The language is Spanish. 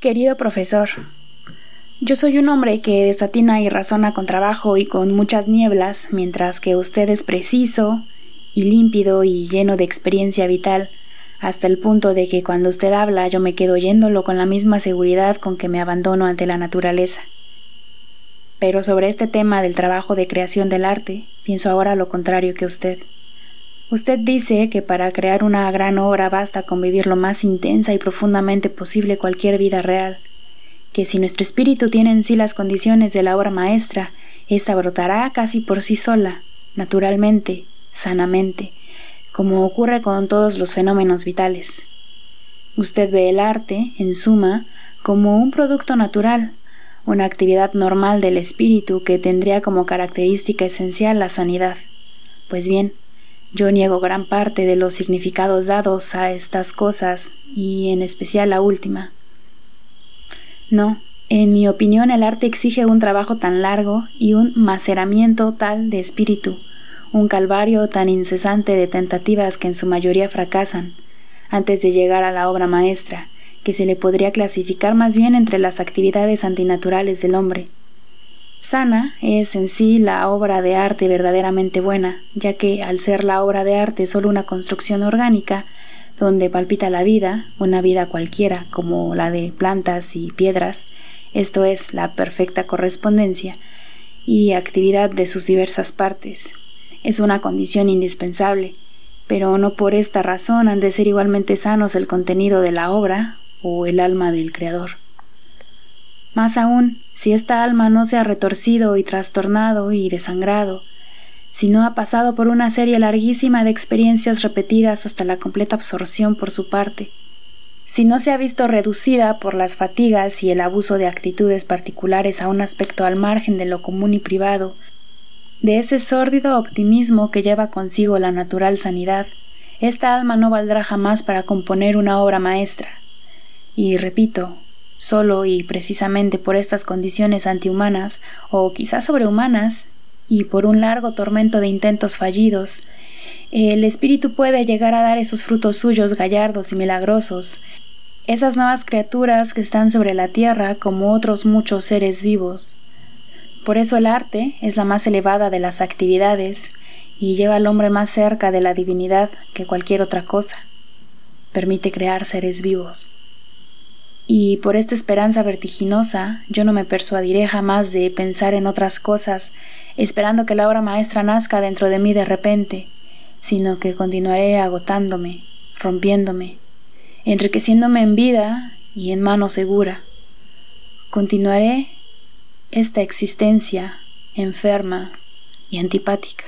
Querido profesor, yo soy un hombre que desatina y razona con trabajo y con muchas nieblas, mientras que usted es preciso y límpido y lleno de experiencia vital, hasta el punto de que cuando usted habla yo me quedo oyéndolo con la misma seguridad con que me abandono ante la naturaleza. Pero sobre este tema del trabajo de creación del arte, pienso ahora lo contrario que usted. Usted dice que para crear una gran obra basta con vivir lo más intensa y profundamente posible cualquier vida real, que si nuestro espíritu tiene en sí las condiciones de la obra maestra, ésta brotará casi por sí sola, naturalmente, sanamente, como ocurre con todos los fenómenos vitales. Usted ve el arte, en suma, como un producto natural, una actividad normal del espíritu que tendría como característica esencial la sanidad. Pues bien, yo niego gran parte de los significados dados a estas cosas y en especial la última. No, en mi opinión el arte exige un trabajo tan largo y un maceramiento tal de espíritu, un calvario tan incesante de tentativas que en su mayoría fracasan, antes de llegar a la obra maestra, que se le podría clasificar más bien entre las actividades antinaturales del hombre. Sana es en sí la obra de arte verdaderamente buena, ya que al ser la obra de arte solo una construcción orgánica, donde palpita la vida, una vida cualquiera, como la de plantas y piedras, esto es la perfecta correspondencia y actividad de sus diversas partes. Es una condición indispensable, pero no por esta razón han de ser igualmente sanos el contenido de la obra o el alma del Creador. Más aún, si esta alma no se ha retorcido y trastornado y desangrado, si no ha pasado por una serie larguísima de experiencias repetidas hasta la completa absorción por su parte, si no se ha visto reducida por las fatigas y el abuso de actitudes particulares a un aspecto al margen de lo común y privado, de ese sórdido optimismo que lleva consigo la natural sanidad, esta alma no valdrá jamás para componer una obra maestra. Y repito, solo y precisamente por estas condiciones antihumanas, o quizás sobrehumanas, y por un largo tormento de intentos fallidos, el espíritu puede llegar a dar esos frutos suyos gallardos y milagrosos, esas nuevas criaturas que están sobre la tierra como otros muchos seres vivos. Por eso el arte es la más elevada de las actividades y lleva al hombre más cerca de la divinidad que cualquier otra cosa. Permite crear seres vivos. Y por esta esperanza vertiginosa yo no me persuadiré jamás de pensar en otras cosas, esperando que la obra maestra nazca dentro de mí de repente, sino que continuaré agotándome, rompiéndome, enriqueciéndome en vida y en mano segura. Continuaré esta existencia enferma y antipática.